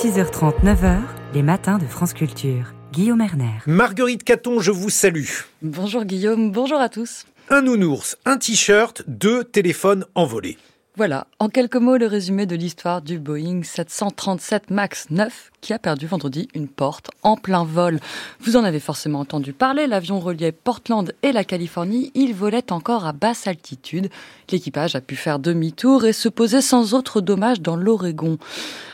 6h30, 9h, les matins de France Culture. Guillaume Erner. Marguerite Caton, je vous salue. Bonjour Guillaume, bonjour à tous. Un nounours, un t-shirt, deux téléphones envolés. Voilà, en quelques mots, le résumé de l'histoire du Boeing 737 MAX 9 qui a perdu vendredi une porte en plein vol. Vous en avez forcément entendu parler, l'avion reliait Portland et la Californie, il volait encore à basse altitude. L'équipage a pu faire demi-tour et se poser sans autre dommage dans l'Oregon.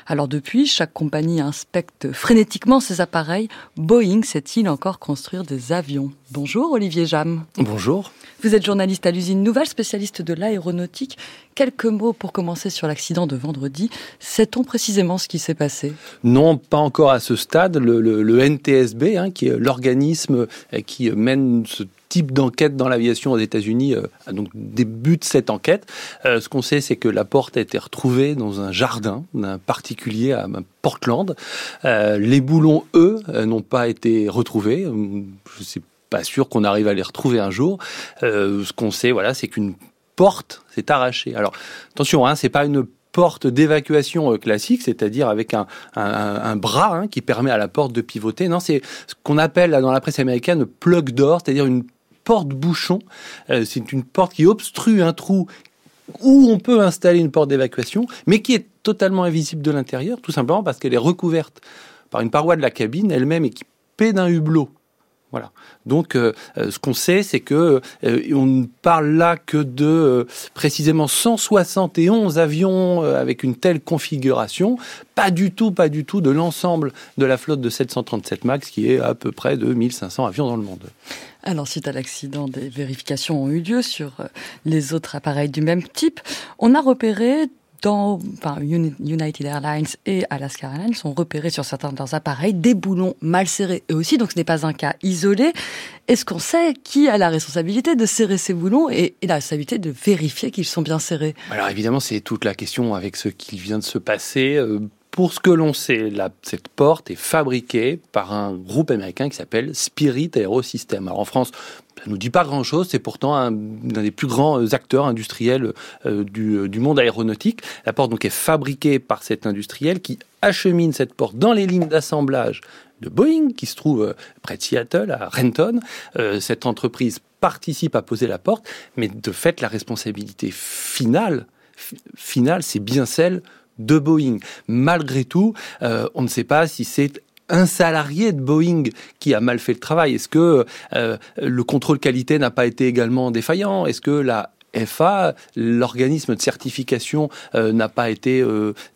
Alors depuis, chaque compagnie inspecte frénétiquement ses appareils. Boeing sait-il encore construire des avions? Bonjour Olivier Jam. Bonjour. Vous êtes journaliste à l'usine Nouvelle, spécialiste de l'aéronautique. Quelques mots pour commencer sur l'accident de vendredi. Sait-on précisément ce qui s'est passé? Non, pas encore à ce stade. Le, NTSB, hein, qui est l'organisme euh, qui mène ce type d'enquête dans l'aviation aux États-Unis euh, donc débute cette enquête. Euh, ce qu'on sait, c'est que la porte a été retrouvée dans un jardin d'un particulier à Portland. les boulons, eux, n'ont pas été retrouvés. Je ne suis pas sûr qu'on arrive à les retrouver un jour. ce qu'on sait, voilà, c'est qu'une porte s'est arrachée. Alors attention, hein, c'est pas une porte d'évacuation euh, classique, c'est-à-dire avec un, bras hein, qui permet à la porte de pivoter. Non, c'est ce qu'on appelle dans la presse américaine plug door, c'est-à-dire une porte-bouchon. Euh, c'est une porte qui obstrue un trou où on peut installer une porte d'évacuation, mais qui est totalement invisible de l'intérieur, tout simplement parce qu'elle est recouverte par une paroi de la cabine elle-même équipée d'un hublot. Voilà. Donc, euh, euh, ce qu'on sait, c'est que euh, on ne parle là que de précisément 171 avions avec une telle configuration, pas du tout, pas du tout de l'ensemble de la flotte de 737 Max, qui est à peu près de 1500 avions dans le monde. Alors, suite à l'accident, des vérifications ont eu lieu sur les autres appareils du même type. On a repéré dans United Airlines et Alaska Airlines sont repérés sur certains de leurs appareils des boulons mal serrés eux aussi, donc ce n'est pas un cas isolé. Est-ce qu'on sait qui a la responsabilité de serrer ces boulons et, la responsabilité de vérifier qu'ils sont bien serrés? Alors évidemment, c'est toute la question avec ce qui vient de se passer. Euh, pour ce que l'on sait, cette porte est fabriquée par un groupe américain qui s'appelle Spirit Aerosystem. Alors en France, ça nous dit pas grand-chose, c'est pourtant un, des plus grands acteurs industriels euh, du, du, monde aéronautique. La porte donc est fabriquée par cet industriel qui achemine cette porte dans les lignes d'assemblage de Boeing, qui se trouve euh, près de Seattle, à Renton. Euh, cette entreprise participe à poser la porte, mais de fait, la responsabilité finale, finale c'est bien celle de Boeing. Malgré tout, euh, on ne sait pas si c'est un salarié de Boeing qui a mal fait le travail. Est-ce que euh, le contrôle qualité n'a pas été également défaillant? Est-ce que la FA, l'organisme de certification, euh, n'a pas été,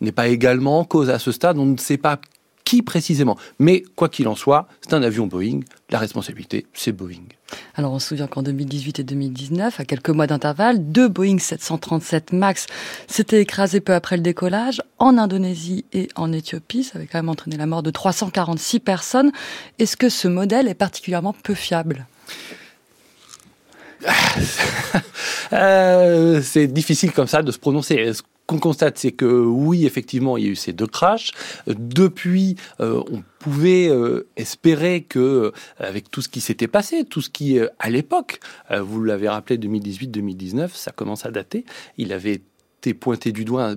n'est pas également en cause à ce stade? On ne sait pas qui précisément? Mais quoi qu'il en soit, c'est un avion Boeing. La responsabilité, c'est Boeing. Alors on se souvient qu'en 2018 et 2019, à quelques mois d'intervalle, deux Boeing 737 MAX s'étaient écrasés peu après le décollage en Indonésie et en Éthiopie. Ça avait quand même entraîné la mort de 346 personnes. Est-ce que ce modèle est particulièrement peu fiable? Euh, c'est difficile comme ça de se prononcer qu'on constate, c'est que oui, effectivement, il y a eu ces deux crashs. Depuis, euh, on pouvait euh, espérer que, avec tout ce qui s'était passé, tout ce qui, euh, à l'époque, vous l'avez rappelé, 2018-2019, ça commence à dater, il avait été pointé du doigt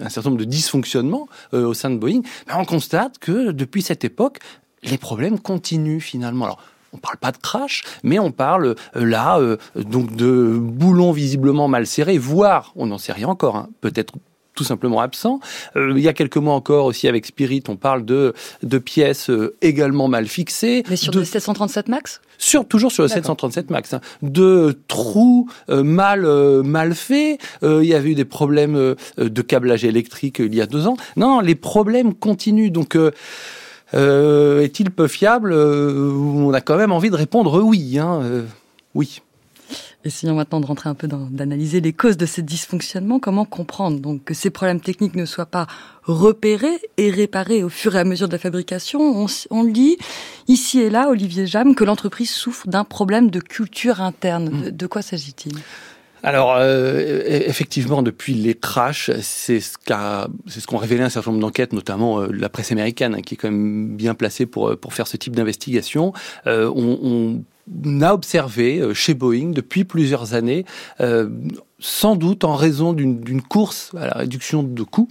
un, certain nombre de dysfonctionnements au sein de Boeing. Mais on constate que depuis cette époque, les problèmes continuent finalement. Alors, on parle pas de crash, mais on parle euh, là euh, donc de boulons visiblement mal serrés, voire, on n'en sait rien encore, hein, peut-être tout simplement absent. Euh, il y a quelques mois encore aussi avec Spirit, on parle de, de pièces également mal fixées. Mais sur de, le 737 Max? Sur, Toujours sur le 737 Max. Hein. de trous mal, mal faits. il y avait eu des problèmes de câblage électrique il y a deux ans. Non, les problèmes continuent. Donc... Euh, est-il peu fiable euh, On a quand même envie de répondre oui. Hein, euh, oui. Essayons maintenant de rentrer un peu dans, d'analyser les causes de ces dysfonctionnements. Comment comprendre donc que ces problèmes techniques ne soient pas repérés et réparés au fur et à mesure de la fabrication? On, on lit ici et là, Olivier Jam, que l'entreprise souffre d'un problème de culture interne. Mm. de quoi s'agit-il? Alors, euh, e-, effectivement, depuis les crashs, c'est ce qu'a, ce qu'ont révélé un certain nombre d'enquêtes, notamment euh, la presse américaine, hein, qui est quand même bien placée pour euh, pour faire ce type d'investigation. on, a observé chez Boeing depuis plusieurs années sans doute en raison d'une course à la réduction de coûts,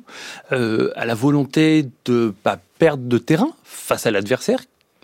à la volonté de pas perdre de terrain face à l'adversaire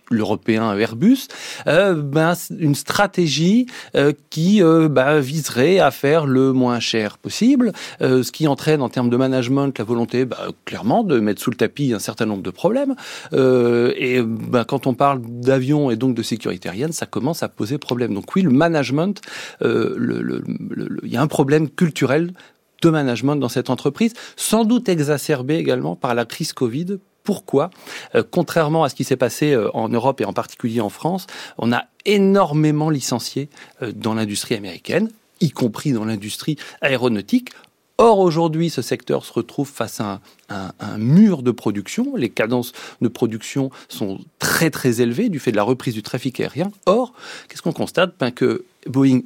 l'européen Airbus, euh, ben, une stratégie euh, qui euh, ben, viserait à faire le moins cher possible, euh, ce qui entraîne en termes de management la volonté ben, clairement de mettre sous le tapis un certain nombre de problèmes. Et ben, quand on parle d'avion et donc de sécurité aérienne, ça commence à poser problème. Donc oui, le management, il y a un problème culturel de management dans cette entreprise, sans doute exacerbé également par la crise Covid, pourquoi euh, Contrairement à ce qui s'est passé euh, en Europe et en particulier en France, on a énormément licencié euh, dans l'industrie américaine, y compris dans l'industrie aéronautique. Or, aujourd'hui, ce secteur se retrouve face à un, mur de production. Les cadences de production sont très, très élevées du fait de la reprise du trafic aérien. Or, qu'est-ce qu'on constate? Ben Que Boeing,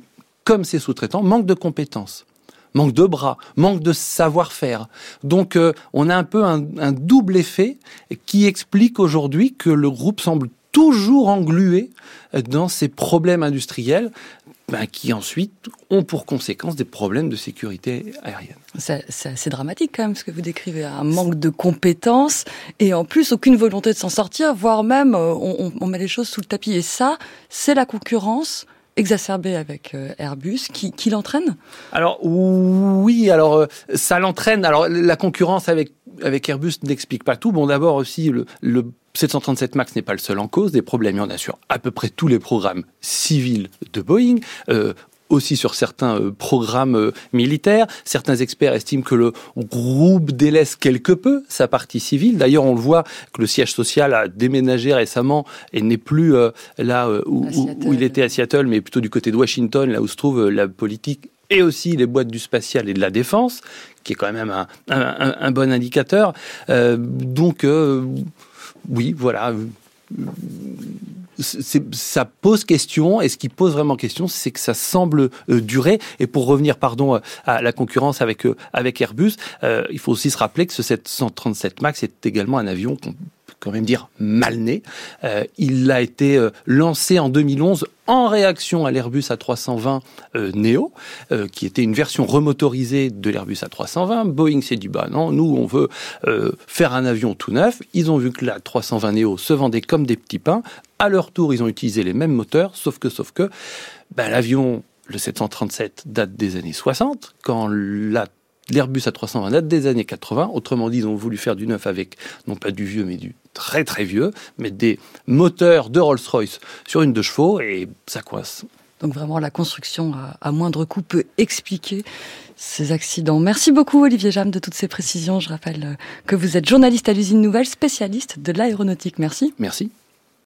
comme ses sous-traitants, manque de compétences manque de bras, manque de savoir-faire. Donc euh, on a un peu un, un double effet qui explique aujourd'hui que le groupe semble toujours englué dans ces problèmes industriels ben, qui ensuite ont pour conséquence des problèmes de sécurité aérienne. C'est assez dramatique quand même ce que vous décrivez, un manque de compétences et en plus aucune volonté de s'en sortir, voire même euh, on, on, met les choses sous le tapis. Et ça, c'est la concurrence exacerbé avec euh, Airbus qui, l'entraîne? Alors oui, alors euh, ça l'entraîne. Alors la concurrence avec Airbus n'explique pas tout. Bon, d'abord aussi le, le 737 Max n'est pas le seul en cause. Des problèmes, il y en a sur à peu près tous les programmes civils de Boeing. Euh, aussi sur certains euh, programmes euh, militaires. Certains experts estiment que le groupe délaisse quelque peu sa partie civile. D'ailleurs, on le voit que le siège social a déménagé récemment et n'est plus euh, là où, où, il était à Seattle, mais plutôt du côté de Washington, là où se trouve la politique et aussi les boîtes du spatial et de la défense, qui est quand même un, un, un bon indicateur. Euh, donc, euh, oui, voilà ça pose question, et ce qui pose vraiment question, c'est que ça semble euh, durer. Et pour revenir, pardon, à la concurrence avec euh, avec Airbus, euh, il faut aussi se rappeler que ce 737 Max est également un avion qu'on quand même dire mal né. Euh, il a été euh, lancé en 2011 en réaction à l'Airbus A320 euh, Neo, qui était une version remotorisée de l'Airbus A320. Boeing s'est dit bah non, nous on veut faire un avion tout neuf. Ils ont vu que la 320 Neo se vendait comme des petits pains. À leur tour, ils ont utilisé les mêmes moteurs, sauf que, sauf que, ben, l'avion, le 737 date des années 60, quand la L'Airbus A320 date des années 80. Autrement dit, ils ont voulu faire du neuf avec, non pas du vieux, mais du très très vieux, mettre des moteurs de Rolls-Royce sur une de chevaux et ça coince. Donc vraiment, la construction à, à, moindre coût peut expliquer ces accidents. Merci beaucoup Olivier Jam de toutes ces précisions. Je rappelle que vous êtes journaliste à l'usine Nouvelle, spécialiste de l'aéronautique. Merci. Merci.